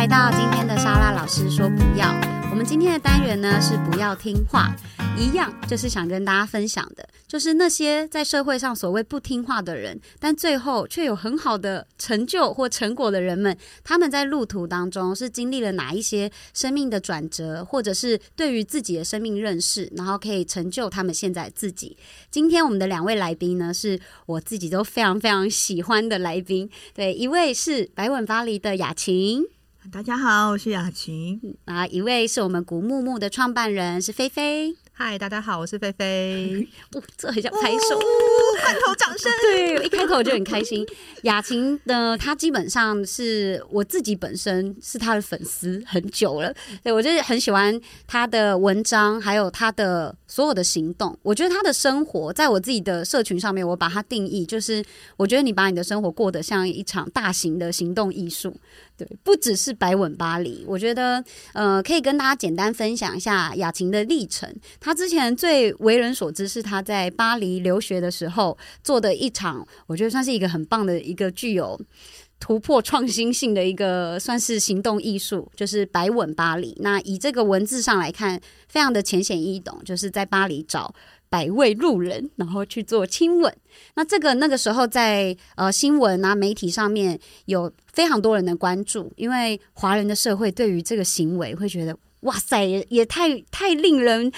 来到今天的莎拉老师说不要。我们今天的单元呢是不要听话，一样就是想跟大家分享的，就是那些在社会上所谓不听话的人，但最后却有很好的成就或成果的人们，他们在路途当中是经历了哪一些生命的转折，或者是对于自己的生命认识，然后可以成就他们现在自己。今天我们的两位来宾呢，是我自己都非常非常喜欢的来宾，对，一位是白吻巴黎的雅琴。大家好，我是雅琴。啊，一位是我们古木木的创办人是菲菲。嗨，大家好，我是菲菲。哦，这很像拍手，罐头掌声。对，一开口我就很开心。雅琴呢，她基本上是我自己本身是她的粉丝很久了。对我就是很喜欢她的文章，还有她的所有的行动。我觉得她的生活，在我自己的社群上面，我把它定义就是，我觉得你把你的生活过得像一场大型的行动艺术。对，不只是白吻巴黎，我觉得呃，可以跟大家简单分享一下雅琴的历程。她之前最为人所知是她在巴黎留学的时候做的一场，我觉得算是一个很棒的一个具有突破创新性的一个算是行动艺术，就是白吻巴黎。那以这个文字上来看，非常的浅显易懂，就是在巴黎找。百位路人，然后去做亲吻。那这个那个时候在呃新闻啊媒体上面有非常多人的关注，因为华人的社会对于这个行为会觉得哇塞，也也太太令人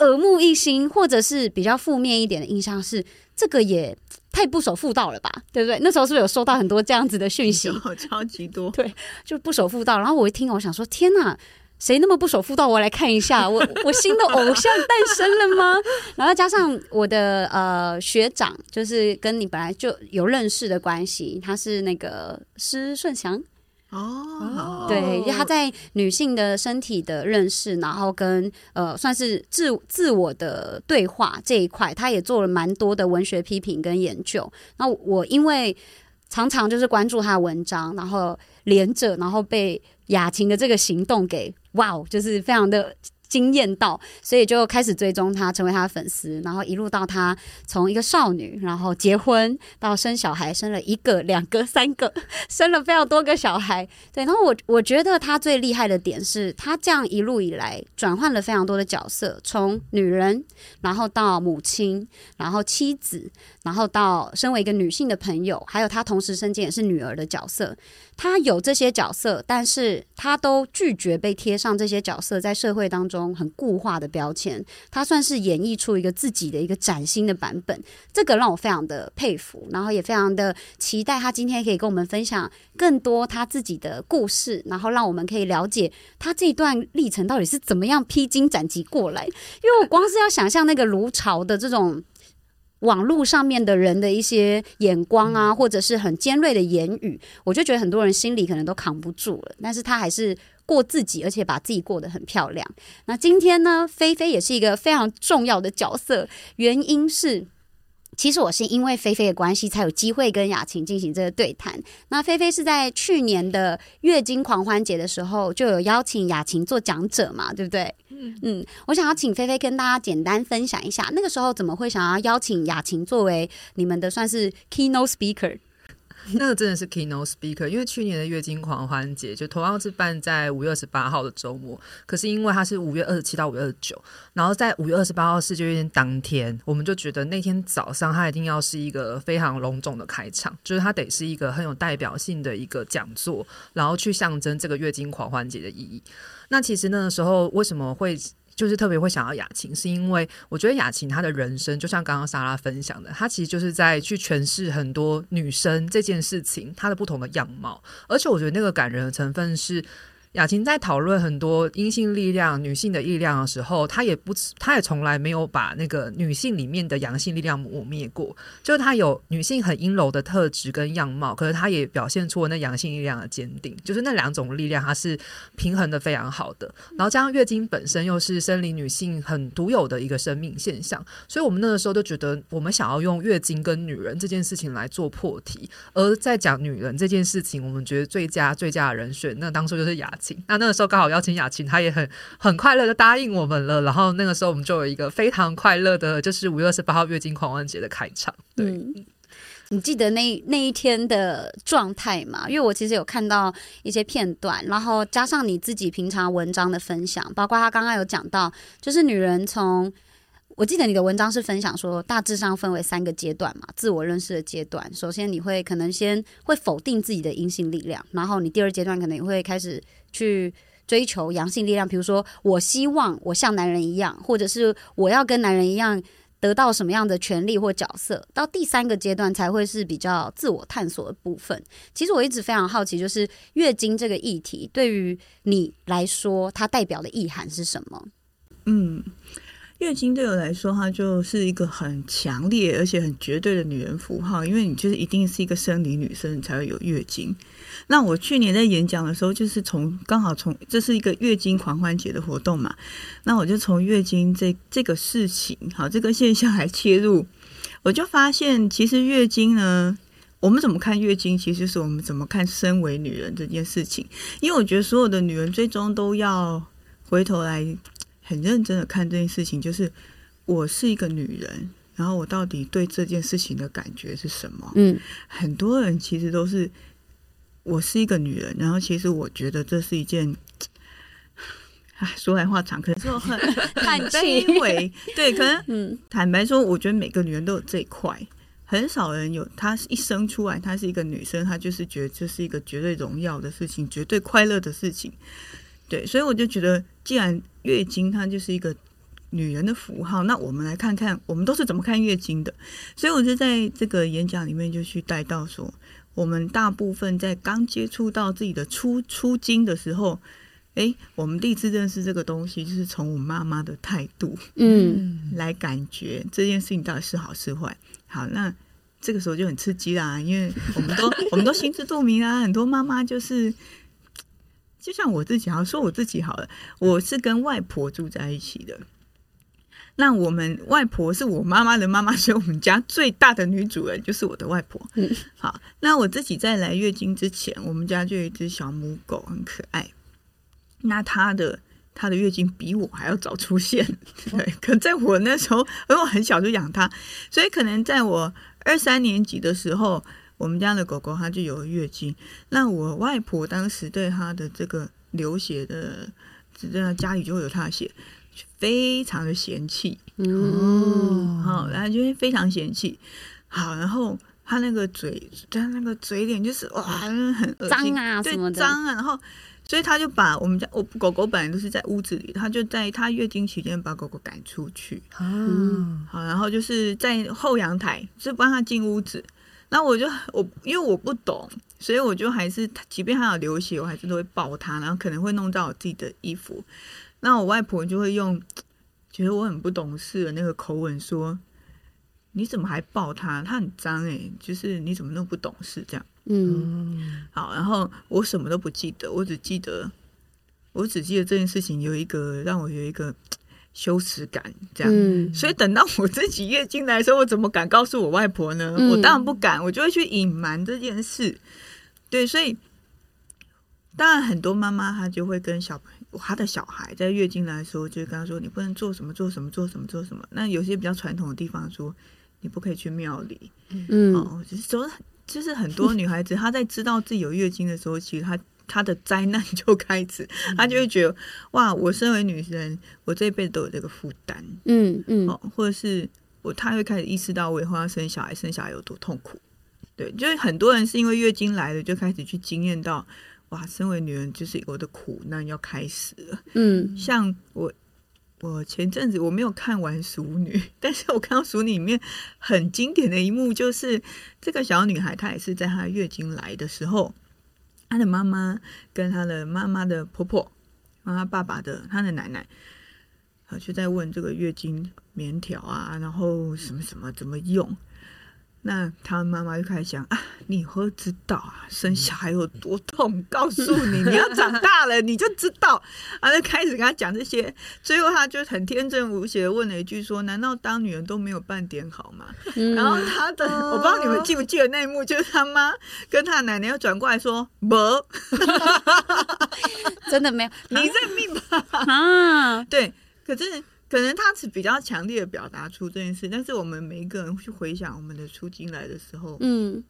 耳目一新，或者是比较负面一点的印象是这个也太不守妇道了吧，对不对？那时候是不是有收到很多这样子的讯息？超级多，对，就不守妇道。然后我一听，我想说天哪！谁那么不守妇道？我来看一下，我 我新的偶像诞生了吗？然后加上我的呃学长，就是跟你本来就有认识的关系，他是那个施顺祥哦，对，他在女性的身体的认识，然后跟呃算是自自我的对话这一块，他也做了蛮多的文学批评跟研究。那我因为常常就是关注他的文章，然后连着，然后被雅琴的这个行动给。哇哦，就是非常的。惊艳到，所以就开始追踪他，成为他的粉丝，然后一路到他从一个少女，然后结婚到生小孩，生了一个、两个、三个，生了非常多个小孩。对，然后我我觉得他最厉害的点是他这样一路以来转换了非常多的角色，从女人，然后到母亲，然后妻子，然后到身为一个女性的朋友，还有他同时身兼也是女儿的角色。他有这些角色，但是他都拒绝被贴上这些角色在社会当中。很固化的标签，他算是演绎出一个自己的一个崭新的版本，这个让我非常的佩服，然后也非常的期待他今天可以跟我们分享更多他自己的故事，然后让我们可以了解他这段历程到底是怎么样披荆斩棘过来。因为我光是要想象那个如潮的这种网络上面的人的一些眼光啊，或者是很尖锐的言语，我就觉得很多人心里可能都扛不住了，但是他还是。过自己，而且把自己过得很漂亮。那今天呢，菲菲也是一个非常重要的角色。原因是，其实我是因为菲菲的关系，才有机会跟雅琴进行这个对谈。那菲菲是在去年的月经狂欢节的时候，就有邀请雅琴做讲者嘛，对不对？嗯嗯，我想要请菲菲跟大家简单分享一下，那个时候怎么会想要邀请雅琴作为你们的算是 keynote speaker？那个真的是 keynote speaker，因为去年的月经狂欢节就同样是办在五月二十八号的周末，可是因为它是五月二十七到五月二十九，然后在五月二十八号世界月经当天，我们就觉得那天早上它一定要是一个非常隆重的开场，就是它得是一个很有代表性的一个讲座，然后去象征这个月经狂欢节的意义。那其实那个时候为什么会？就是特别会想要雅琴，是因为我觉得雅琴她的人生就像刚刚莎拉分享的，她其实就是在去诠释很多女生这件事情她的不同的样貌，而且我觉得那个感人的成分是。雅琴在讨论很多阴性力量、女性的力量的时候，她也不，她也从来没有把那个女性里面的阳性力量抹灭过。就是她有女性很阴柔的特质跟样貌，可是她也表现出了那阳性力量的坚定。就是那两种力量，它是平衡的非常好的。然后加上月经本身又是生理女性很独有的一个生命现象，所以我们那个时候就觉得，我们想要用月经跟女人这件事情来做破题。而在讲女人这件事情，我们觉得最佳最佳的人选，那当初就是雅。那那个时候刚好邀请雅琴，她也很很快乐的答应我们了。然后那个时候我们就有一个非常快乐的，就是五月二十八号月经狂欢节的开场。对，你记得那那一天的状态吗？因为我其实有看到一些片段，然后加上你自己平常文章的分享，包括他刚刚有讲到，就是女人从。我记得你的文章是分享说，大致上分为三个阶段嘛，自我认识的阶段。首先，你会可能先会否定自己的阴性力量，然后你第二阶段可能也会开始去追求阳性力量，比如说我希望我像男人一样，或者是我要跟男人一样得到什么样的权利或角色。到第三个阶段才会是比较自我探索的部分。其实我一直非常好奇，就是月经这个议题对于你来说，它代表的意涵是什么？嗯。月经对我来说，它就是一个很强烈而且很绝对的女人符号，因为你就是一定是一个生理女生你才会有月经。那我去年在演讲的时候，就是从刚好从这是一个月经狂欢节的活动嘛，那我就从月经这这个事情，好这个现象来切入，我就发现其实月经呢，我们怎么看月经，其实就是我们怎么看身为女人这件事情。因为我觉得所有的女人最终都要回头来。很认真的看这件事情，就是我是一个女人，然后我到底对这件事情的感觉是什么？嗯，很多人其实都是我是一个女人，然后其实我觉得这是一件，唉，说来话长，可是我 很很卑微。对，可能嗯，坦白说，我觉得每个女人都有这一块，很少人有。她一生出来，她是一个女生，她就是觉得这是一个绝对荣耀的事情，绝对快乐的事情。对，所以我就觉得，既然月经它就是一个女人的符号，那我们来看看我们都是怎么看月经的。所以我就在这个演讲里面就去带到说，我们大部分在刚接触到自己的初出经的时候，诶，我们第一次认识这个东西，就是从我妈妈的态度，嗯，来感觉这件事情到底是好是坏。好，那这个时候就很刺激啦，因为我们都 我们都心知肚明啊，很多妈妈就是。就像我自己，好说我自己好了，我是跟外婆住在一起的。那我们外婆是我妈妈的妈妈，所以我们家最大的女主人就是我的外婆。嗯，好，那我自己在来月经之前，我们家就有一只小母狗，很可爱。那它的它的月经比我还要早出现，对。可在我那时候，因为我很小就养它，所以可能在我二三年级的时候。我们家的狗狗它就有月经，那我外婆当时对它的这个流血的，在家里就会有它的血，非常的嫌弃。哦，好，然后就会非常嫌弃，好，然后它那个嘴，它那个嘴脸就是哇，很脏啊，对，脏啊，然后所以他就把我们家我狗狗本来都是在屋子里，他就在他月经期间把狗狗赶出去，嗯，好，然后就是在后阳台，是帮他进屋子。那我就我因为我不懂，所以我就还是，即便他有流血，我还是都会抱他，然后可能会弄到我自己的衣服。那我外婆就会用觉得我很不懂事的那个口吻说：“你怎么还抱他？他很脏诶，就是你怎么那么不懂事这样？”嗯，好，然后我什么都不记得，我只记得我只记得这件事情有一个让我有一个。羞耻感，这样，所以等到我自己月经来的时候，我怎么敢告诉我外婆呢？我当然不敢，我就会去隐瞒这件事。对，所以当然很多妈妈她就会跟小朋友，她的小孩在月经来的时候，就跟他说：“你不能做什么，做什么，做什么，做什么。”那有些比较传统的地方说：“你不可以去庙里。”嗯，哦，就是说，就是很多女孩子她在知道自己有月经的时候，其实她。他的灾难就开始，他就会觉得哇，我身为女人，我这一辈子都有这个负担，嗯嗯，哦，或者是我，他会开始意识到我以后要生小孩，生小孩有多痛苦，对，就是很多人是因为月经来了，就开始去经验到哇，身为女人就是我的苦难要开始了，嗯，像我，我前阵子我没有看完《熟女》，但是我看到《熟女》里面很经典的一幕，就是这个小女孩她也是在她月经来的时候。他的妈妈跟他的妈妈的婆婆，然后他爸爸的他的奶奶，啊，就在问这个月经棉条啊，然后什么什么怎么用。那他妈妈就开始想啊，你以后知道啊，生小孩有多痛，告诉你，你要长大了你就知道。啊，就开始跟他讲这些，最后他就很天真无邪的问了一句说：“难道当女人都没有半点好吗？”然后他的，我不知道你们记不记得那一幕，就是他妈跟他奶奶又转过来说：“没，真的没有，你认命吧。”啊，对，可是。可能他是比较强烈的表达出这件事，但是我们每一个人去回想我们的出经来的时候，嗯，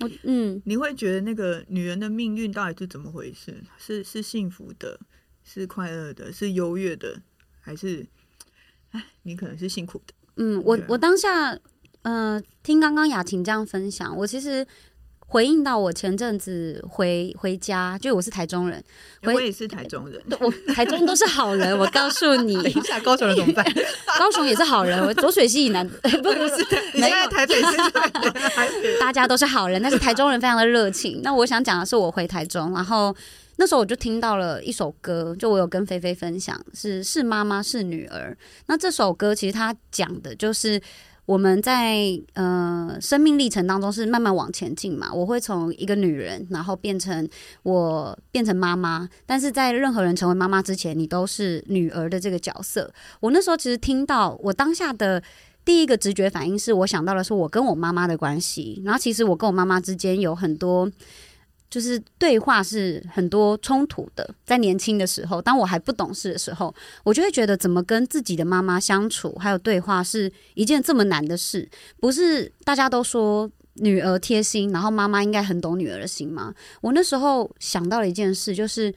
我嗯你会觉得那个女人的命运到底是怎么回事？是是幸福的，是快乐的，是优越的，还是哎，你可能是辛苦的？嗯，我我当下呃听刚刚雅婷这样分享，我其实回应到我前阵子回回家，就我是台中人，回我也是台中人，我台中都是好人，我告诉你，等一下，高雄人怎么办？高雄也是好人，我浊水溪以南 不是不是你现在台北是大家都是好人，但是台中人非常的热情。那我想讲的是，我回台中，然后那时候我就听到了一首歌，就我有跟菲菲分享，是是妈妈是女儿。那这首歌其实它讲的就是。我们在呃生命历程当中是慢慢往前进嘛，我会从一个女人，然后变成我变成妈妈，但是在任何人成为妈妈之前，你都是女儿的这个角色。我那时候其实听到，我当下的第一个直觉反应是我想到了是我跟我妈妈的关系，然后其实我跟我妈妈之间有很多。就是对话是很多冲突的，在年轻的时候，当我还不懂事的时候，我就会觉得怎么跟自己的妈妈相处，还有对话是一件这么难的事。不是大家都说女儿贴心，然后妈妈应该很懂女儿的心吗？我那时候想到了一件事，就是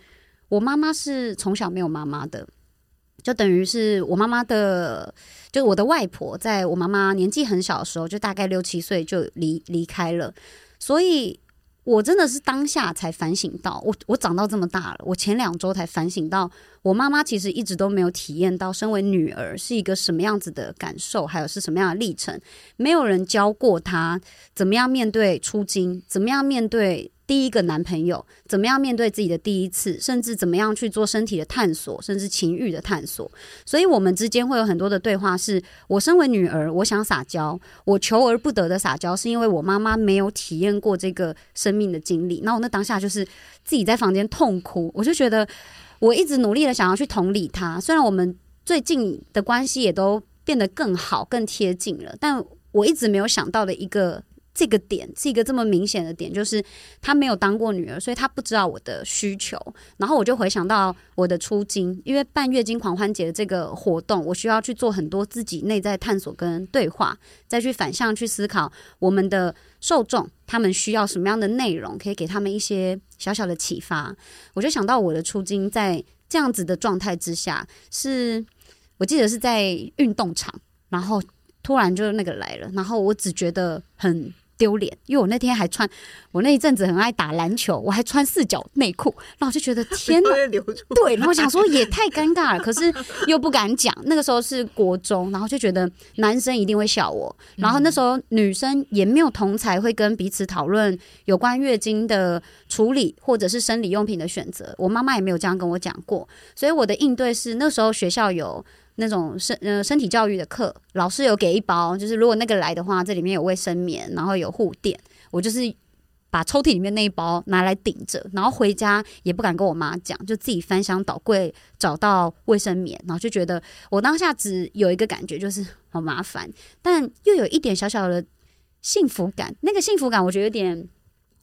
我妈妈是从小没有妈妈的，就等于是我妈妈的，就是我的外婆，在我妈妈年纪很小的时候，就大概六七岁就离离开了，所以。我真的是当下才反省到，我我长到这么大了，我前两周才反省到，我妈妈其实一直都没有体验到身为女儿是一个什么样子的感受，还有是什么样的历程，没有人教过她怎么样面对出金，怎么样面对第一个男朋友，怎么样面对自己的第一次，甚至怎么样去做身体的探索，甚至情欲的探索。所以，我们之间会有很多的对话是。我身为女儿，我想撒娇，我求而不得的撒娇，是因为我妈妈没有体验过这个生命的经历。那我那当下就是自己在房间痛哭，我就觉得我一直努力的想要去同理她。虽然我们最近的关系也都变得更好、更贴近了，但我一直没有想到的一个。这个点是一个这么明显的点，就是她没有当过女儿，所以她不知道我的需求。然后我就回想到我的出经，因为办月经狂欢节的这个活动，我需要去做很多自己内在探索跟对话，再去反向去思考我们的受众他们需要什么样的内容，可以给他们一些小小的启发。我就想到我的出经在这样子的状态之下，是我记得是在运动场，然后突然就那个来了，然后我只觉得很。丢脸，因为我那天还穿，我那一阵子很爱打篮球，我还穿四角内裤，然后就觉得天哪，对，然后想说也太尴尬了，可是又不敢讲。那个时候是国中，然后就觉得男生一定会笑我，然后那时候女生也没有同才会跟彼此讨论有关月经的处理或者是生理用品的选择，我妈妈也没有这样跟我讲过，所以我的应对是那时候学校有。那种身呃身体教育的课，老师有给一包，就是如果那个来的话，这里面有卫生棉，然后有护垫，我就是把抽屉里面那一包拿来顶着，然后回家也不敢跟我妈讲，就自己翻箱倒柜找到卫生棉，然后就觉得我当下只有一个感觉就是好麻烦，但又有一点小小的幸福感，那个幸福感我觉得有点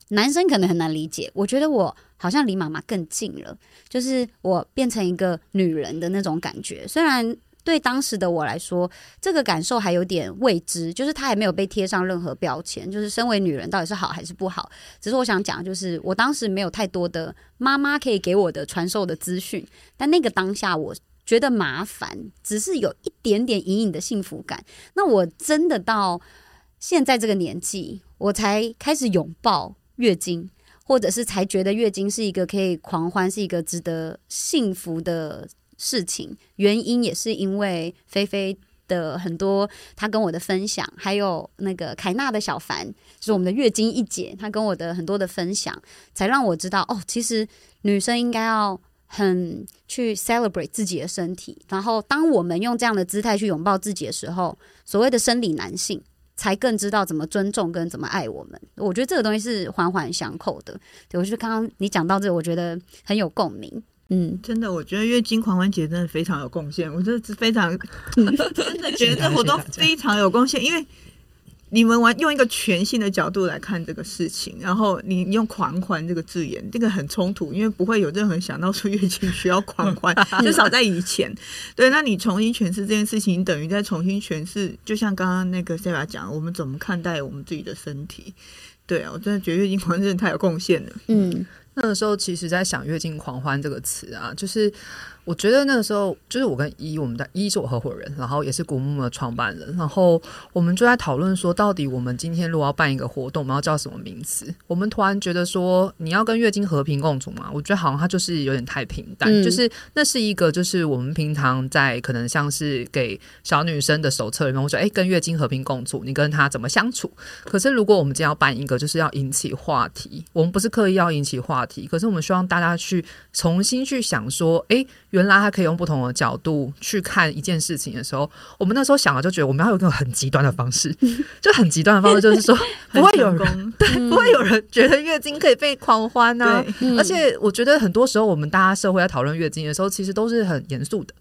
男生可能很难理解，我觉得我好像离妈妈更近了，就是我变成一个女人的那种感觉，虽然。对当时的我来说，这个感受还有点未知，就是她还没有被贴上任何标签，就是身为女人到底是好还是不好。只是我想讲，就是我当时没有太多的妈妈可以给我的传授的资讯，但那个当下我觉得麻烦，只是有一点点隐隐的幸福感。那我真的到现在这个年纪，我才开始拥抱月经，或者是才觉得月经是一个可以狂欢，是一个值得幸福的。事情原因也是因为菲菲的很多，她跟我的分享，还有那个凯纳的小凡，就是我们的月经一姐，她跟我的很多的分享，才让我知道哦，其实女生应该要很去 celebrate 自己的身体，然后当我们用这样的姿态去拥抱自己的时候，所谓的生理男性才更知道怎么尊重跟怎么爱我们。我觉得这个东西是环环相扣的。对我觉得刚刚你讲到这个，我觉得很有共鸣。嗯，真的，我觉得月经狂欢节真的非常有贡献，我真的是非常 真的觉得这活动非常有贡献，因为你们玩用一个全新的角度来看这个事情，然后你用狂欢这个字眼，这个很冲突，因为不会有任何人想到说月经需要狂欢，至少在以前。对，那你重新诠释这件事情，等于在重新诠释，就像刚刚那个 Sarah 讲，我们怎么看待我们自己的身体。对啊，我真的觉得月经狂欢真的太有贡献了。嗯，那个时候其实，在想“月经狂欢”这个词啊，就是我觉得那个时候，就是我跟一，我们的一是我合伙人，然后也是古木木的创办人，然后我们就在讨论说，到底我们今天如果要办一个活动，我们要叫什么名字？我们突然觉得说，你要跟月经和平共处嘛？我觉得好像它就是有点太平淡，嗯就是那是一个，就是我们平常在可能像是给小女生的手册里面，我说，哎，跟月经和平共处，你跟她怎么相处？可是如果我们今天要办一个，就是要引起话题，我们不是刻意要引起话题，可是我们希望大家去重新去想说，诶，原来他可以用不同的角度去看一件事情的时候，我们那时候想了就觉得我们要有一个很极端的方式，就很极端的方式，就是说 不会有人人对，不会有人觉得月经可以被狂欢啊。嗯而且我觉得很多时候我们大家社会在讨论月经的时候，其实都是很严肃的。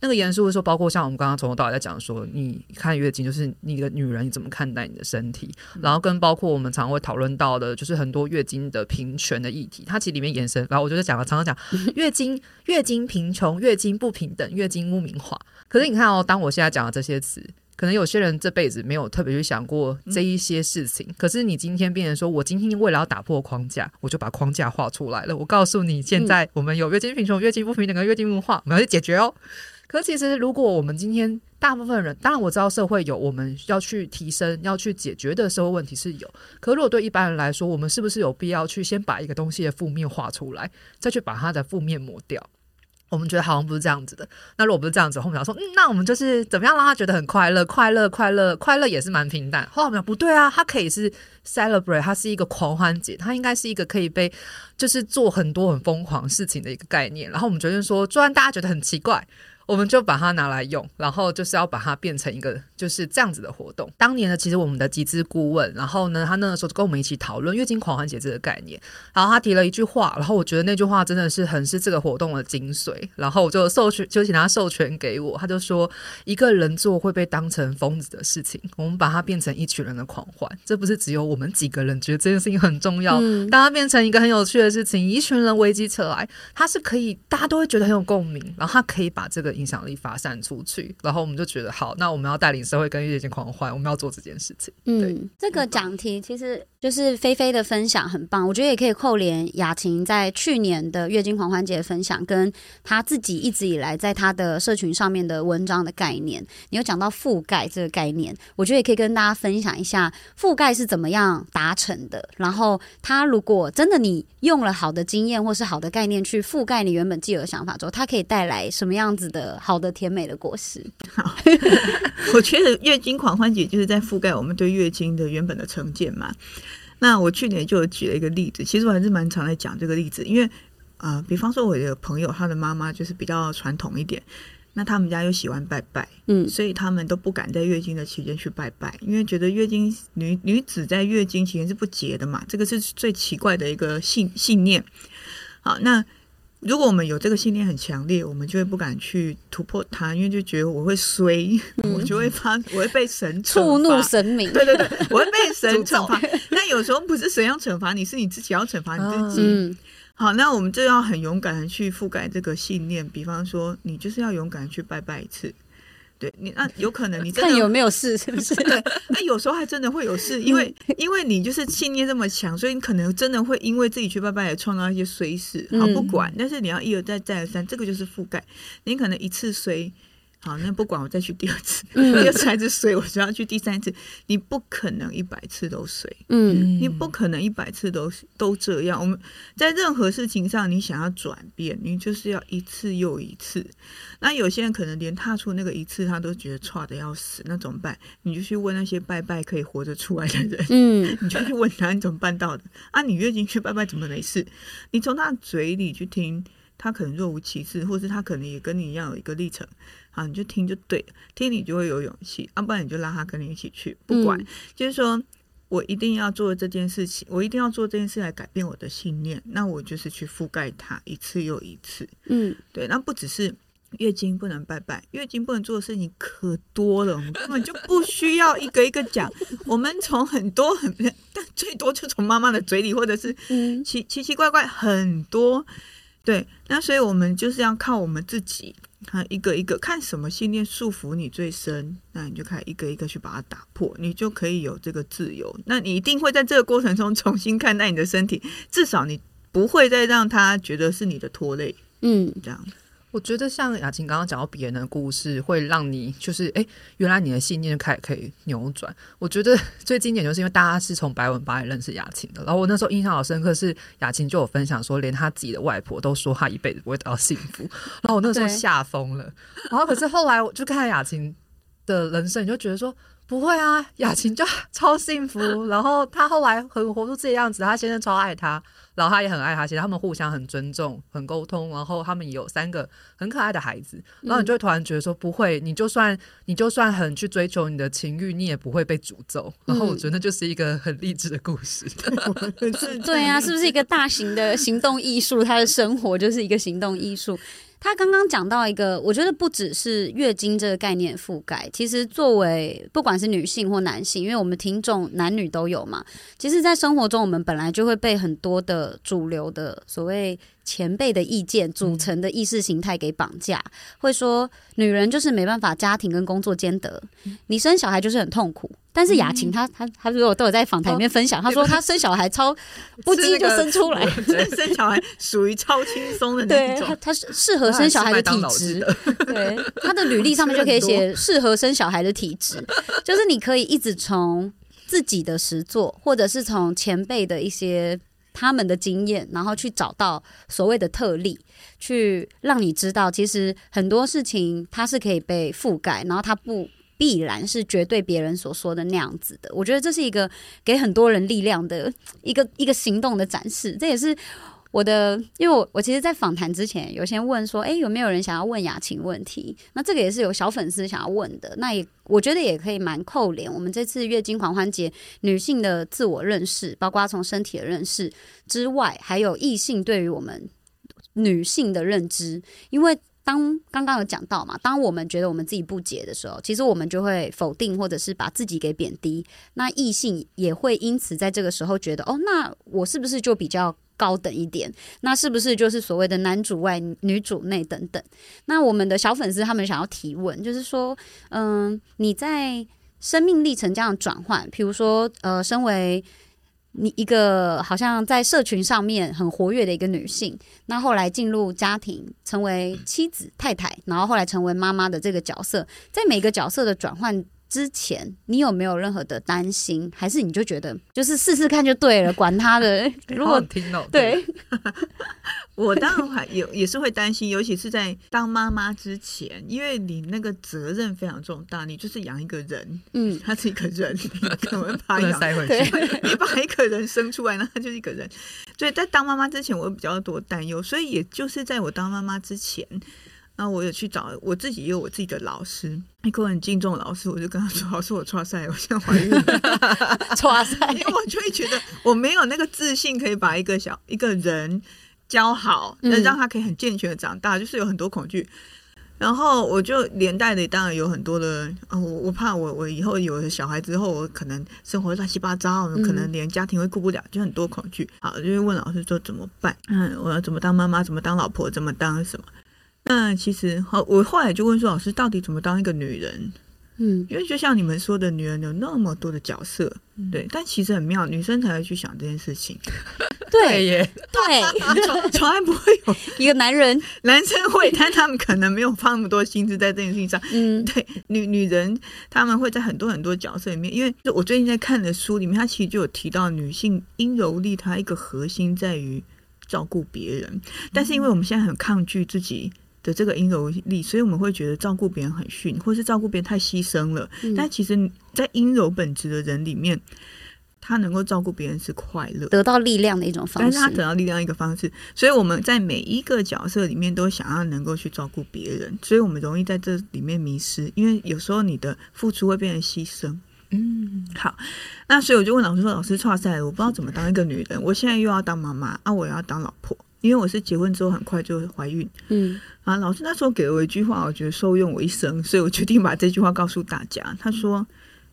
那个严肃的时候，包括像我们刚刚从头到尾在讲说，你看月经就是你的女人，你怎么看待你的身体？然后跟包括我们常会讨论到的，就是很多月经的平权的议题，它其实里面延伸，然后我就讲了，常常讲 月经、月经贫穷、月经不平等、月经污名化。可是你看哦，当我现在讲的这些词，可能有些人这辈子没有特别去想过这一些事情，可是你今天变成说，我今天为了要打破框架，我就把框架画出来了。我告诉你，现在我们有月经贫穷、月经不平等跟月经文化，我们要去解决哦。可其实，如果我们今天大部分人，当然我知道社会有我们要去提升、要去解决的社会问题是有，可如果对一般人来说，我们是不是有必要去先把一个东西的负面画出来，再去把它的负面抹掉？我们觉得好像不是这样子的。那如果不是这样子，后面想说，嗯，那我们就是怎么样让他觉得很快乐，快乐，快乐，快乐也是蛮平淡。后来我们不对啊，它可以是 celebrate，它是一个狂欢节，它应该是一个可以被就是做很多很疯狂事情的一个概念。然后我们决定说，虽然大家觉得很奇怪。我们就把它拿来用，然后就是要把它变成一个就是这样子的活动。当年呢，其实我们的集资顾问，然后呢，他那个时候就跟我们一起讨论月经狂欢节这个概念，然后他提了一句话，然后我觉得那句话真的是很是这个活动的精髓，然后我就授权，就请他授权给我，他就说一个人做会被当成疯子的事情，我们把它变成一群人的狂欢，这不是只有我们几个人觉得这件事情很重要，嗯当它变成一个很有趣的事情，一群人围集起来，它是可以大家都会觉得很有共鸣，然后他可以把这个影响力发散出去，然后我们就觉得好，那我们要带领社会跟月经狂欢，我们要做这件事情。对嗯，这个讲题其实就是菲菲的分享很棒，我觉得也可以扣连雅琴在去年的月经狂欢节分享，跟她自己一直以来在她的社群上面的文章的概念。你有讲到覆盖这个概念，我觉得也可以跟大家分享一下覆盖是怎么样达成的。然后，它如果真的你用了好的经验或是好的概念去覆盖你原本既有的想法之后，它可以带来什么样子的好的甜美的果实？好 我觉得月经狂欢节就是在覆盖我们对月经的原本的成见嘛。那我去年就有举了一个例子，其实我还是蛮常在讲这个例子，因为啊、呃比方说我的朋友，他的妈妈就是比较传统一点，那他们家又喜欢拜拜，嗯所以他们都不敢在月经的期间去拜拜，因为觉得月经女女子在月经期间是不洁的嘛，这个是最奇怪的一个信信念。好，那如果我们有这个信念很强烈，我们就会不敢去突破它，因为就觉得我会衰，我就会发，我会被神触怒神明。对对对，我会被神 惩罚。那有时候不是神要惩罚你，是你自己要惩罚你自己。嗯好，那我们就要很勇敢的去覆盖这个信念。比方说，你就是要勇敢地去拜拜一次。对你，那有可能你真的看有没有事，是不是？对，那有时候还真的会有事，因为因为你就是信念这么强，所以你可能真的会因为自己去拜拜而创造一些衰事。好，嗯不管，但是你要一而再再而三，这个就是覆盖。你可能一次衰，好，那不管我再去第二次，嗯 第二次还是水，我就要去第三次。你不可能一百次都水。嗯你不可能一百次都都这样。我们在任何事情上，你想要转变，你就是要一次又一次。那有些人可能连踏出那个一次，他都觉得差的要死，那怎么办？你就去问那些拜拜可以活着出来的人，嗯 你就去问他你怎么办到的啊？你月经去拜拜怎么没事？你从他嘴里去听，他可能若无其事，或是他可能也跟你一样有一个历程。啊，你就听就对了，听你就会有勇气，要、不然你就让他跟你一起去，不管，嗯就是说我一定要做这件事情，我一定要做这件事来改变我的信念，那我就是去覆盖它一次又一次。嗯对，那不只是月经不能拜拜，月经不能做的事情可多了，我们根本就不需要一个一个讲。我们从很多很，但最多就从妈妈的嘴里，或者是嗯奇奇奇怪怪很多。对，那所以我们就是要靠我们自己，看一个一个看什么信念束缚你最深，那你就开始一个一个去把它打破，你就可以有这个自由。那你一定会在这个过程中 重新看待你的身体，至少你不会再让他觉得是你的拖累，嗯这样。我觉得像雅琴刚刚讲到别人的故事，会让你就是哎，诶原来你的信念开始可以扭转。我觉得 最经典就是因为大家是从白文吧认识雅琴的，然后我那时候印象好深刻是雅琴就有分享说，连她自己的外婆都说她一辈子不会得到幸福，然后我那时候吓疯了。然后可是后来我就看雅琴的人生，你就觉得说。不会啊，雅琴就 超幸福。然后她后来很活出自己的样子，她先生超爱她，然后他也很爱他，其实他们互相很尊重、很沟通，然后他们也有三个很可爱的孩子。然后你就会突然觉得说，不会，你就算你就算很去追求你的情欲，你也不会被诅咒。然后我觉得那就是一个很励志的故事。对啊、是不是一个大型的行动艺术？他的生活就是一个行动艺术。他刚刚讲到一个，我觉得不只是月经这个概念覆盖，其实作为不管是女性或男性，因为我们听众男女都有嘛，其实，在生活中我们本来就会被很多的主流的所谓前辈的意见组成的意识形态给绑架，会说女人就是没办法家庭跟工作兼得，你生小孩就是很痛苦。但是雅琴她她她如果都有在访谈里面分享，她说她生小孩超 不羁就生出来，生小孩属于超轻松的那对，种她。她是适合生小孩的体质，对，她的履历上面就可以写适合生小孩的体质，就是你可以一直从自己的实作，或者是从前辈的一些他们的经验，然后去找到所谓的特例，去让你知道，其实很多事情它是可以被覆盖，然后它不。必然是绝对别人所说的那样子的，我觉得这是一个给很多人力量的一个一个行动的展示，这也是我的，因为我我其实，在访谈之前有先问说，诶，有没有人想要问雅琴问题？那这个也是有小粉丝想要问的，那也我觉得也可以蛮扣连我们这次月经狂欢节女性的自我认识，包括从身体的认识之外，还有异性对于我们女性的认知，因为。当刚刚有讲到嘛，当我们觉得我们自己不解的时候，其实我们就会否定或者是把自己给贬低。那异性也会因此在这个时候觉得，哦，那我是不是就比较高等一点？那是不是就是所谓的男主外女主内等等？那我们的小粉丝他们想要提问，就是说，嗯，你在生命历程这样转换，比如说，呃，身为你一个好像在社群上面很活跃的一个女性，那后来进入家庭，成为妻子、太太，然后后来成为妈妈的这个角色，在每个角色的转换之前，你有没有任何的担心？还是你就觉得就是试试看就对了，管他的？如好果好听哦，对，我当然还有也是会担心，尤其是在当妈妈之前，因为你那个责任非常重大，你就是养一个人，嗯，他是一个人，你可能把不他养塞回去。你把一个人生出来，那他就是一个人。所以在当妈妈之前，我比较多担忧，所以也就是在我当妈妈之前，那我有去找我自己，也有我自己的老师，一个我很敬重的老师，我就跟他说：“ 老师，我错赛，我现在怀孕了。”哇塞因，为我就会觉得我没有那个自信，可以把一个小一个人教好，嗯那让他可以很健全的长大，就是有很多恐惧。然后我就连带的当然有很多的，哦、我我怕我我以后有了小孩之后，我可能生活乱七八糟，可能连家庭会顾不了，就很多恐惧。好，就会问老师说怎么办？嗯，我要怎么当妈妈？怎么当老婆？怎么当什么？那其实好，我后来就问说，老师到底怎么当一个女人？嗯，因为就像你们说的，女人有那么多的角色，对，但其实很妙，女生才会去想这件事情，对耶，对，从从来不会有 一个男人，男生会，但他们可能没有放那么多心思在这件事情上。嗯对，女女人他们会在很多很多角色里面，因为我最近在看的书里面，它其实就有提到女性阴柔力，它一个核心在于照顾别人，但是因为我们现在很抗拒自己。的这个阴柔力，所以我们会觉得照顾别人很逊，或是照顾别人太牺牲了。嗯但其实，在阴柔本质的人里面，他能够照顾别人是快乐，得到力量的一种方式但是他。得到力量一个方式，所以我们在每一个角色里面都想要能够去照顾别人，所以我们容易在这里面迷失，因为有时候你的付出会变成牺牲。嗯，好，那所以我就问老师说：“老师，错赛了，我不知道怎么当一个女人，我现在又要当妈妈啊，我也要当老婆，因为我是结婚之后很快就怀孕嗯啊。老师那时候给了我一句话，我觉得受用我一生，所以我决定把这句话告诉大家。他说：“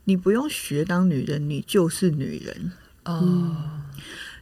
你不用学当女人，你就是女人。”哦，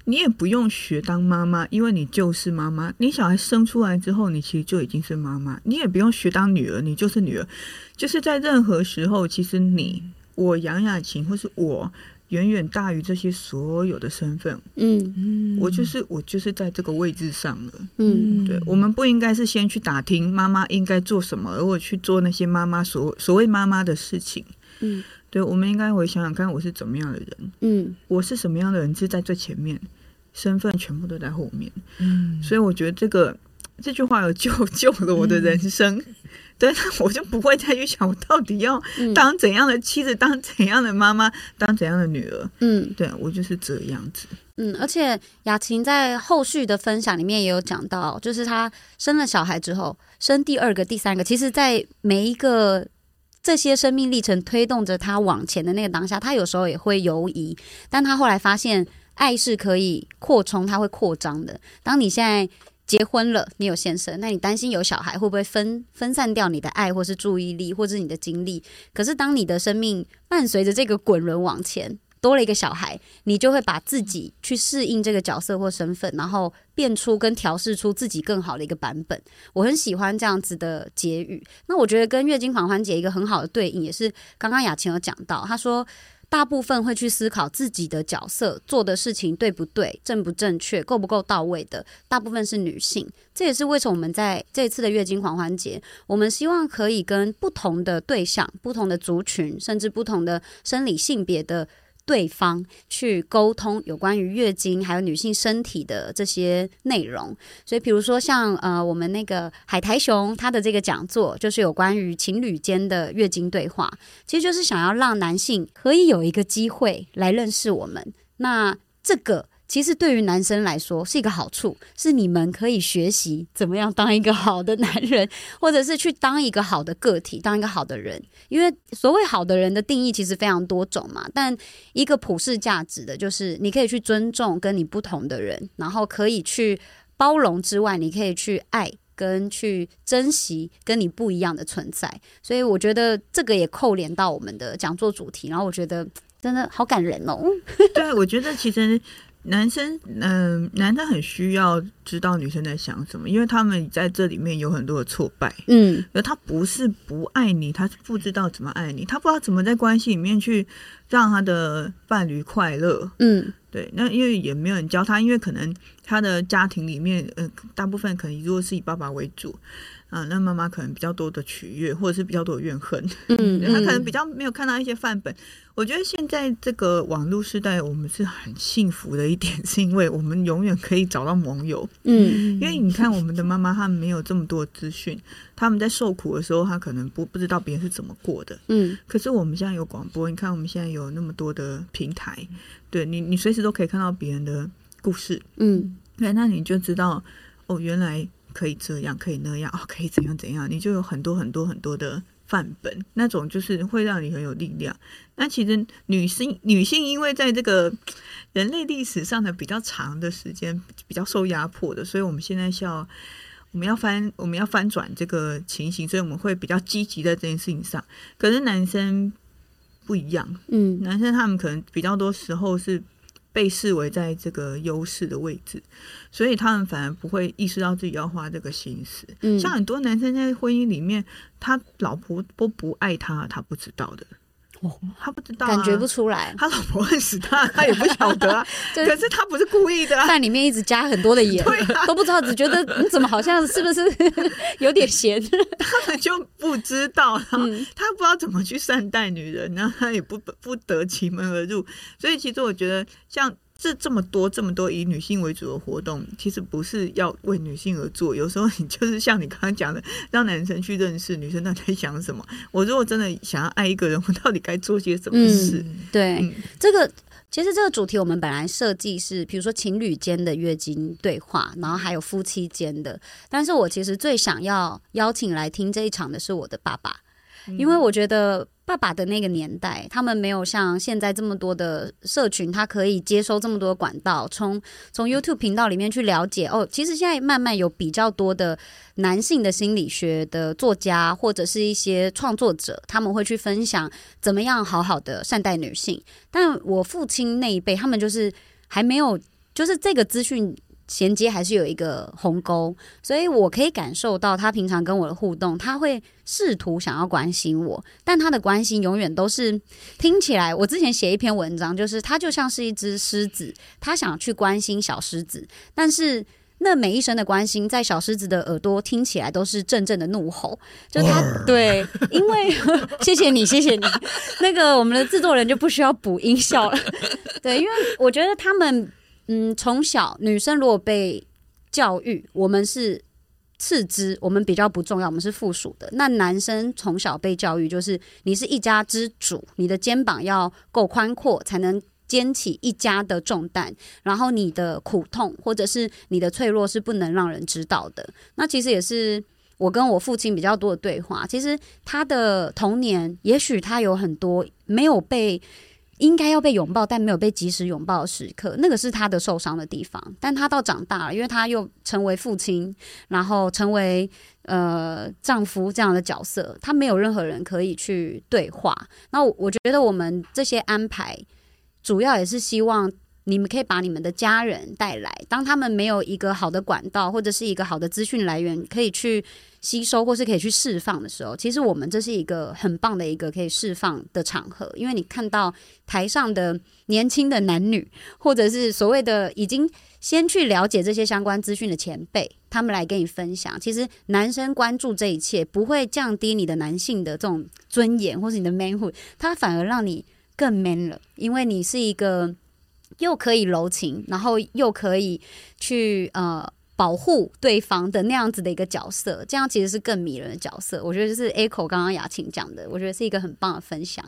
你也不用学当妈妈，因为你就是妈妈。你小孩生出来之后，你其实就已经是妈妈。你也不用学当女儿，你就是女儿。就是在任何时候，其实你、我杨雅琴，或是我，远远大于这些所有的身份。嗯嗯我就是我，就是在这个位置上了。嗯对，我们不应该是先去打听妈妈应该做什么，而我去做那些妈妈所所谓妈妈的事情。嗯对，我们应该回想想看，我是怎么样的人。嗯我是什么样的人是在最前面，身份全部都在后面，嗯所以我觉得这个这句话有救 救了我的人生。对，那我就不会再去想我到底要嗯当怎样的妻子，当怎样的妈妈，当怎样的女儿。嗯对我就是这样子。嗯，而且雅琴在后续的分享里面也有讲到，就是她生了小孩之后，生第二个、第三个，其实，在每一个这些生命历程推动着她往前的那个当下，她有时候也会犹疑，但她后来发现，爱是可以扩充，它会扩张的。当你现在结婚了，你有先生，那你担心有小孩会不会分分散掉你的爱，或是注意力，或是你的精力？可是当你的生命伴随着这个滚轮往前，多了一个小孩，你就会把自己去适应这个角色或身份，然后变出跟调试出自己更好的一个版本。我很喜欢这样子的结语。那我觉得跟月经狂欢节一个很好的对应，也是刚刚雅琴有讲到，她说。大部分会去思考自己的角色做的事情对不对、正不正确、够不够到位的，大部分是女性。这也是为什么我们在这次的月经狂欢节，我们希望可以跟不同的对象、不同的族群，甚至不同的生理性别的对方去沟通有关于月经还有女性身体的这些内容。所以，比如说像呃，我们那个海苔熊他的这个讲座，就是有关于情侣间的月经对话，其实就是想要让男性可以有一个机会来认识我们。那这个。其实对于男生来说是一个好处，是你们可以学习怎么样当一个好的男人，或者是去当一个好的个体，当一个好的人。因为所谓好的人的定义其实非常多种嘛，但一个普世价值的就是你可以去尊重跟你不同的人，然后可以去包容之外，你可以去爱跟去珍惜跟你不一样的存在。所以我觉得这个也扣连到我们的讲座主题，然后我觉得真的好感人哦。对，我觉得其实男生，嗯、男生很需要知道女生在想什么，因为他们在这里面有很多的挫败。嗯而他不是不爱你，他是不知道怎么爱你，他不知道怎么在关系里面去让他的伴侣快乐。嗯对，那因为也没有人教他，因为可能他的家庭里面，呃，大部分可能如果是以爸爸为主，啊、那妈妈可能比较多的取悦，或者是比较多的怨恨，嗯，她可能比较没有看到一些范本。我觉得现在这个网络时代，我们是很幸福的一点，是因为我们永远可以找到盟友。嗯因为你看，我们的妈妈她们没有这么多资讯，他们在受苦的时候，她可能不不知道别人是怎么过的。嗯可是我们现在有广播，你看我们现在有那么多的平台，对你，你随时都可以看到别人的故事，嗯对，那你就知道哦，原来可以这样，可以那样，哦，可以怎样怎样，你就有很多很多很多的范本，那种就是会让你很有力量。那其实女性女性因为在这个人类历史上的比较长的时间比较受压迫的，所以我们现在是要我们要翻我们要翻转这个情形，所以我们会比较积极在这件事情上。可是男生不一样，嗯男生他们可能比较多时候是被视为在这个优势的位置，所以他们反而不会意识到自己要花这个心思。嗯，像很多男生在婚姻里面，他老婆都不爱他，他不知道的。哦他不知道、啊，感觉不出来，他老婆恨死他，他也不晓得啊。就可是他不是故意的、啊，饭里面一直加很多的盐，都不知道，只觉得你怎么好像是不是 有点咸？他们就不知道，然后嗯他不知道怎么去善待女人，然后他也不不得其门而入。所以其实我觉得，像这这么多这么多以女性为主的活动，其实不是要为女性而做。有时候你就是像你刚刚讲的，让男生去认识女生到底在想什么。我如果真的想要爱一个人，我到底该做些什么事？对，嗯这个其实这个主题我们本来设计是，比如说情侣间的月经对话，然后还有夫妻间的。但是我其实最想要邀请来听这一场的是我的爸爸。因为我觉得爸爸的那个年代，他们没有像现在这么多的社群，他可以接收这么多管道，从从 YouTube 频道里面去了解。哦，其实现在慢慢有比较多的男性的心理学的作家或者是一些创作者，他们会去分享怎么样好好的善待女性。但我父亲那一辈，他们就是还没有，就是这个资讯。衔接还是有一个鸿沟，所以我可以感受到他平常跟我的互动，他会试图想要关心我，但他的关心永远都是听起来。我之前写一篇文章，就是他就像是一只狮子，他想去关心小狮子，但是那每一声的关心，在小狮子的耳朵听起来都是阵阵的怒吼。就他对，因为 谢谢你，谢谢你，那个我们的制作人就不需要补音效了。对，因为我觉得他们。嗯，从小女生如果被教育，我们是次之，我们比较不重要，我们是附属的。那男生从小被教育，就是你是一家之主，你的肩膀要够宽阔，才能肩起一家的重担。然后你的苦痛或者是你的脆弱是不能让人知道的。那其实也是我跟我父亲比较多的对话。其实他的童年，也许他有很多没有被。应该要被拥抱，但没有被及时拥抱的时刻，那个是他的受伤的地方。但他到长大了，因为他又成为父亲，然后成为呃丈夫这样的角色，他没有任何人可以去对话。那我觉得我们这些安排，主要也是希望。你们可以把你们的家人带来，当他们没有一个好的管道或者是一个好的资讯来源可以去吸收，或是可以去释放的时候，其实我们这是一个很棒的一个可以释放的场合。因为你看到台上的年轻的男女，或者是所谓的已经先去了解这些相关资讯的前辈，他们来跟你分享，其实男生关注这一切不会降低你的男性的这种尊严，或是你的 manhood，他反而让你更 man 了，因为你是一个。又可以柔情，然后又可以去呃保护对方的那样子的一个角色，这样其实是更迷人的角色。我觉得就是 A 口刚刚雅琴讲的，我觉得是一个很棒的分享。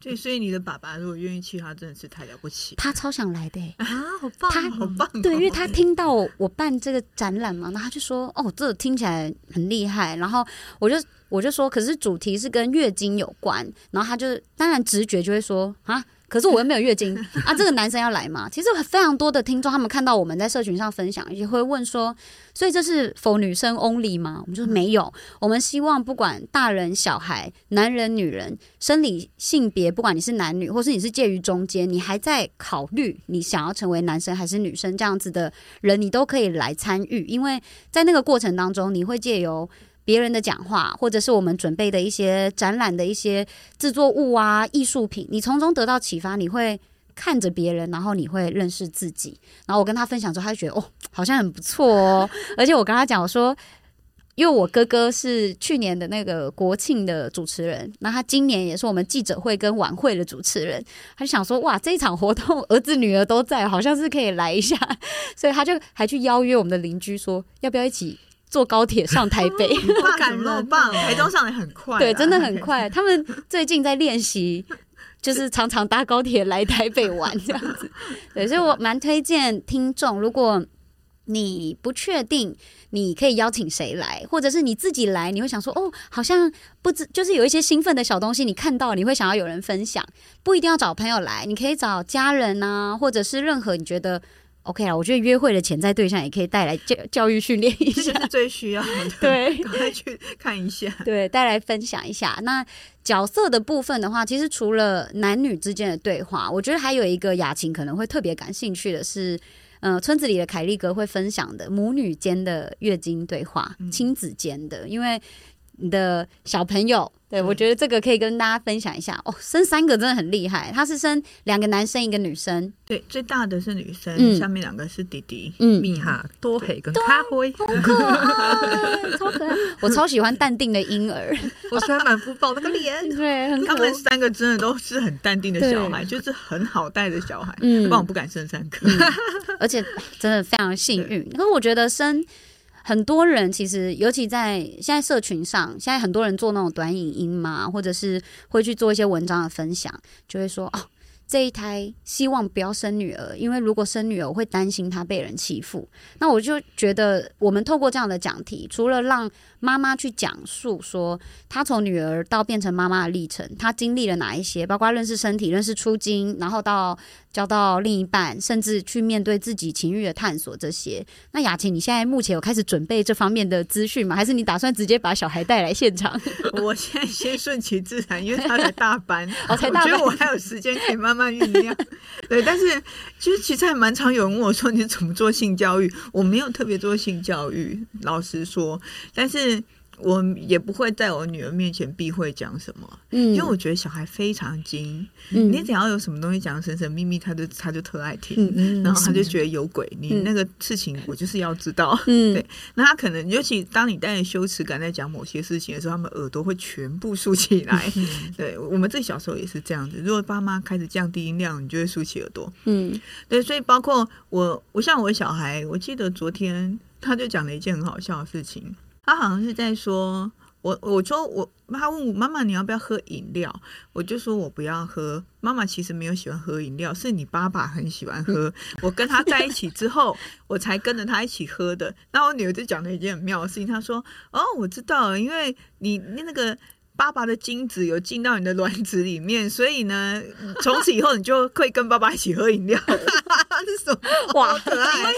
对，所以你的爸爸如果愿意去，他真的是太了不起。他超想来的 啊，好棒，他好棒。对，因为他听到我办这个展览嘛，然后他就说：“哦，这听起来很厉害。”然后我就我就说：“可是主题是跟月经有关。”然后他就当然直觉就会说：“啊。”可是我又没有月经 啊，这个男生要来吗？其实非常多的听众，他们看到我们在社群上分享，也会问说，所以这是否女生 only 吗？我们就说没有，我们希望不管大人小孩、男人女人、生理性别，不管你是男女，或是你是介于中间，你还在考虑你想要成为男生还是女生这样子的人，你都可以来参与，因为在那个过程当中，你会借由。别人的讲话，或者是我们准备的一些展览的一些制作物啊、艺术品，你从中得到启发，你会看着别人，然后你会认识自己。然后我跟他分享之后，他就觉得哦，好像很不错哦。而且我跟他讲，我说，因为我哥哥是去年的那个国庆的主持人，那他今年也是我们记者会跟晚会的主持人，他就想说，哇，这一场活动儿子女儿都在，好像是可以来一下，所以他就还去邀约我们的邻居说，要不要一起。坐高铁上台北，感那么棒！台中上来很快，对，真的很快。他们最近在练习，就是常常搭高铁来台北玩这样子。对，所以我蛮推荐听众，如果你不确定你可以邀请谁来，或者是你自己来，你会想说哦，好像不知就是有一些兴奋的小东西，你看到你会想要有人分享，不一定要找朋友来，你可以找家人啊，或者是任何你觉得。OK 啊，我觉得约会的潜在对象也可以带来教教育训练一下，是最需要的。对，快去看一下。对，带来分享一下。那角色的部分的话，其实除了男女之间的对话，我觉得还有一个雅琴可能会特别感兴趣的是，呃，村子里的凯丽格会分享的母女间的月经对话，亲子间的，因为你的小朋友。对，我觉得这个可以跟大家分享一下哦。生三个真的很厉害，他是生两个男生一个女生。对，最大的是女生，下面两个是弟弟。嗯，米哈多黑跟咖啡，好可爱，超可爱。我超喜欢淡定的婴儿，我喜欢满腹抱那个脸。对，他们三个真的都是很淡定的小孩，就是很好带的小孩。嗯，不然我不敢生三个，而且真的非常幸运。可是我觉得生。很多人其实，尤其在现在社群上，现在很多人做那种短影音嘛，或者是会去做一些文章的分享，就会说哦，这一胎希望不要生女儿，因为如果生女儿，我会担心她被人欺负。那我就觉得，我们透过这样的讲题，除了让妈妈去讲述说她从女儿到变成妈妈的历程，她经历了哪一些，包括认识身体、认识出经，然后到交到另一半，甚至去面对自己情欲的探索这些。那雅琴，你现在目前有开始准备这方面的资讯吗？还是你打算直接把小孩带来现场？我现在先顺其自然，因为他才大班，哦，才大班，我觉得我还有时间可以慢慢酝酿。对，但是其实其实还蛮常有人问我说你怎么做性教育？我没有特别做性教育，老实说，但是。我也不会在我女儿面前避讳讲什么，嗯，因为我觉得小孩非常精，嗯，你只要有什么东西讲神神秘秘，他就他就特爱听，嗯嗯，然后他就觉得有鬼，你那个事情我就是要知道，嗯，对，那他可能尤其当你带着羞耻感在讲某些事情的时候，他们耳朵会全部竖起来，对，我们自己小时候也是这样子，如果爸妈开始降低音量，你就会竖起耳朵，嗯，对，所以包括我，我像我小孩，我记得昨天他就讲了一件很好笑的事情。他好像是在说，我我说我，他问我妈妈你要不要喝饮料，我就说我不要喝。妈妈其实没有喜欢喝饮料，是你爸爸很喜欢喝。我跟他在一起之后，我才跟着他一起喝的。那我女儿就讲了一件很妙的事情，她说：“哦，我知道，因为你那个爸爸的精子有进到你的卵子里面，所以呢，从此以后你就可以跟爸爸一起喝饮料。”是什么？哇，可爱！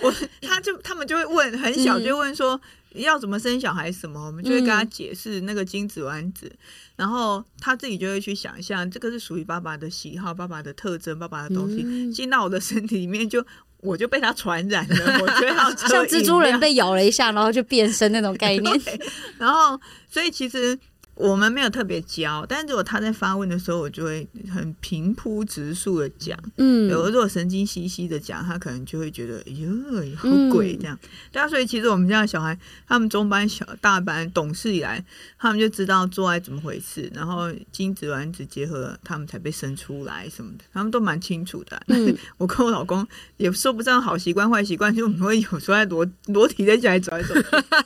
我他就他们就会问，很小就问说。要怎么生小孩什么，我们就会跟他解释那个精子卵子，然后他自己就会去想象，这个是属于爸爸的喜好、爸爸的特征、爸爸的东西进到我的身体里面，就我就被他传染了。我觉得像蜘蛛人被咬了一下，然后就变身那种概念。然后，所以其实。我们没有特别教，但是如果他在发问的时候，我就会很平铺直述的讲。嗯，有的如果神经兮兮的讲，他可能就会觉得哟好鬼这样。对啊，所以其实我们家的小孩，他们中班、小大班懂事以来，他们就知道做爱怎么回事，然后精子卵子结合，他们才被生出来什么的，他们都蛮清楚的。我跟我老公也说不上好习惯坏习惯，就我们会有时候在裸裸体在家里走一走，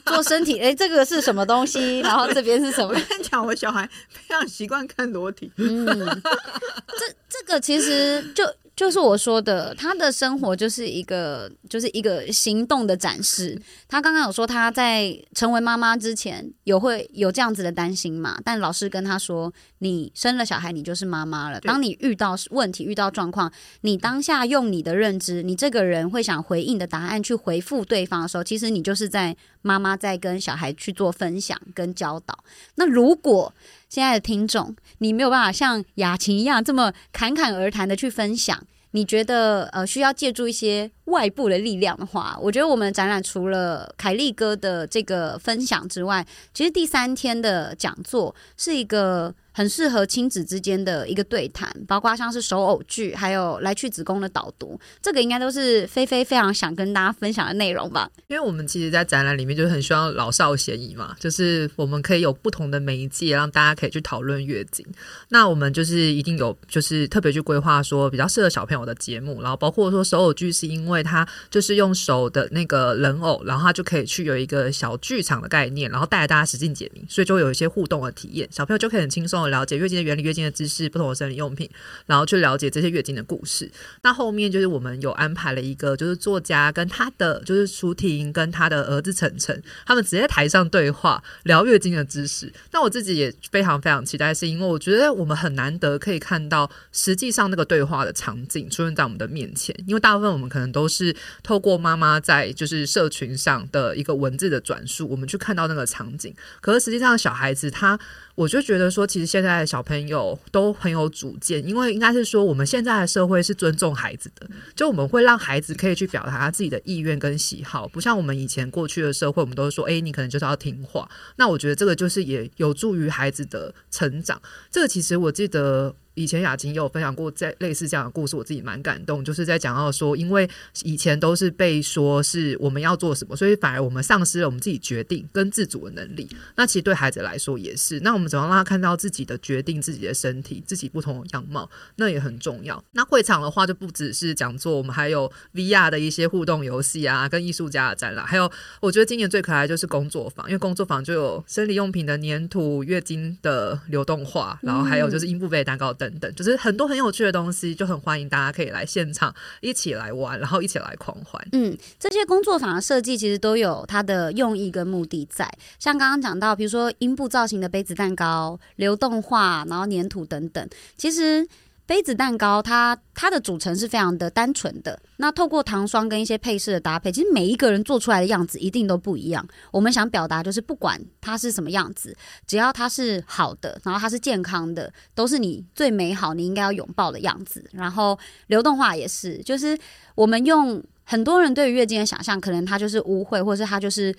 做身体。哎，这个是什么东西？然后这边是什么？讲我小孩非常习惯看裸体，嗯，这这个其实就。就是我说的，他的生活就是一个，就是一个行动的展示。他刚刚有说他在成为妈妈之前有会有这样子的担心嘛？但老师跟他说，你生了小孩，你就是妈妈了。当你遇到问题、遇到状况，你当下用你的认知，你这个人会想回应的答案去回复对方的时候，其实你就是在妈妈在跟小孩去做分享跟教导。那如果现在的听众，你没有办法像雅琴一样这么侃侃而谈的去分享。你觉得呃需要借助一些外部的力量的话，我觉得我们展览除了凯利哥的这个分享之外，其实第三天的讲座是一个。很适合亲子之间的一个对谈，包括像是手偶剧，还有来去子宫的导读，这个应该都是菲菲非常想跟大家分享的内容吧。因为我们其实，在展览里面就是很希望老少咸宜嘛，就是我们可以有不同的媒介，让大家可以去讨论月经。那我们就是一定有，就是特别去规划说比较适合小朋友的节目，然后包括说手偶剧，是因为它就是用手的那个人偶，然后它就可以去有一个小剧场的概念，然后带着大家实际解谜，所以就有一些互动的体验，小朋友就可以很轻松。了解月经的原理、月经的知识、不同的生理用品，然后去了解这些月经的故事。那后面就是我们有安排了一个，就是作家跟他的就是舒婷跟他的儿子晨晨，他们直接台上对话聊月经的知识。那我自己也非常非常期待，是因为我觉得我们很难得可以看到实际上那个对话的场景出现在我们的面前，因为大部分我们可能都是透过妈妈在就是社群上的一个文字的转述，我们去看到那个场景。可是实际上小孩子他。我就觉得说，其实现在的小朋友都很有主见，因为应该是说，我们现在的社会是尊重孩子的，就我们会让孩子可以去表达他自己的意愿跟喜好，不像我们以前过去的社会，我们都是说，哎，你可能就是要听话。那我觉得这个就是也有助于孩子的成长。这个其实我记得。以前雅琴也有分享过在类似这样的故事，我自己蛮感动，就是在讲到说，因为以前都是被说是我们要做什么，所以反而我们丧失了我们自己决定跟自主的能力。那其实对孩子来说也是，那我们怎么让他看到自己的决定、自己的身体、自己不同的样貌，那也很重要。那会场的话就不只是讲座，我们还有 VR 的一些互动游戏啊，跟艺术家的展览，还有我觉得今年最可爱就是工作坊，因为工作坊就有生理用品的粘土、月经的流动画，然后还有就是阴部杯蛋糕等。等等，就是很多很有趣的东西，就很欢迎大家可以来现场一起来玩，然后一起来狂欢。嗯，这些工作坊的设计其实都有它的用意跟目的在，像刚刚讲到，比如说阴部造型的杯子蛋糕、流动画，然后粘土等等，其实。杯子蛋糕，它它的组成是非常的单纯的。那透过糖霜跟一些配饰的搭配，其实每一个人做出来的样子一定都不一样。我们想表达就是，不管它是什么样子，只要它是好的，然后它是健康的，都是你最美好、你应该要拥抱的样子。然后流动化也是，就是我们用很多人对于月经的想象，可能它就是污秽，或者是它就是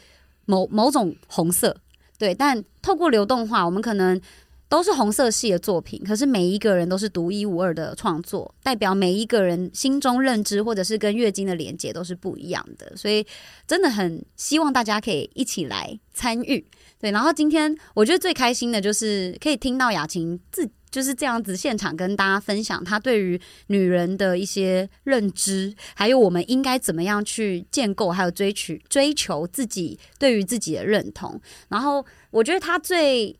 某某种红色，对。但透过流动化，我们可能。都是红色系的作品，可是每一个人都是独一无二的创作，代表每一个人心中认知或者是跟月经的连接都是不一样的，所以真的很希望大家可以一起来参与。对，然后今天我觉得最开心的就是可以听到雅琴自就是这样子现场跟大家分享她对于女人的一些认知，还有我们应该怎么样去建构，还有追取追求自己对于自己的认同。然后我觉得她最。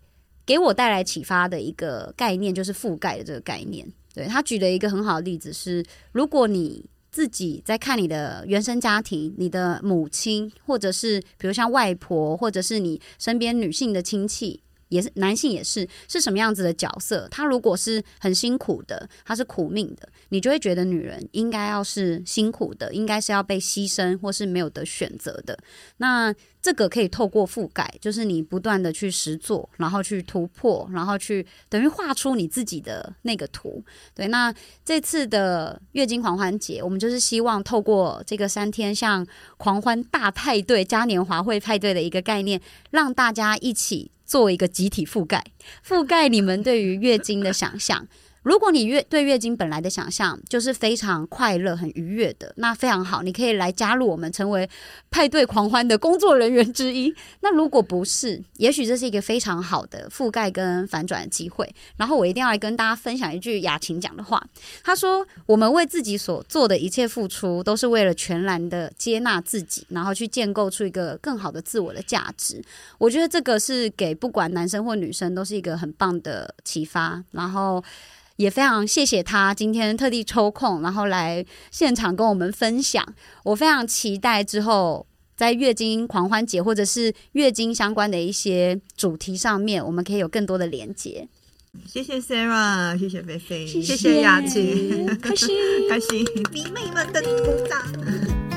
给我带来启发的一个概念就是覆盖的这个概念。对他举了一个很好的例子是，如果你自己在看你的原生家庭，你的母亲，或者是比如像外婆，或者是你身边女性的亲戚。也是男性也是是什么样子的角色？他如果是很辛苦的，他是苦命的，你就会觉得女人应该要是辛苦的，应该是要被牺牲或是没有得选择的。那这个可以透过覆盖，就是你不断的去实做，然后去突破，然后去等于画出你自己的那个图。对，那这次的月经狂欢节，我们就是希望透过这个三天像狂欢大派对、嘉年华会派对的一个概念，让大家一起。作为一个集体覆盖，覆盖你们对于月经的想象。如果你月对月经本来的想象就是非常快乐、很愉悦的，那非常好，你可以来加入我们，成为派对狂欢的工作人员之一。那如果不是，也许这是一个非常好的覆盖跟反转的机会。然后我一定要来跟大家分享一句雅琴讲的话，她说：“我们为自己所做的一切付出，都是为了全然的接纳自己，然后去建构出一个更好的自我的价值。”我觉得这个是给不管男生或女生都是一个很棒的启发。然后。也非常谢谢他今天特地抽空，然后来现场跟我们分享。我非常期待之后在月经狂欢节或者是月经相关的一些主题上面，我们可以有更多的连接。谢谢 Sarah，谢谢菲菲，谢谢雅琪，开心 开心，迷妹们的鼓掌。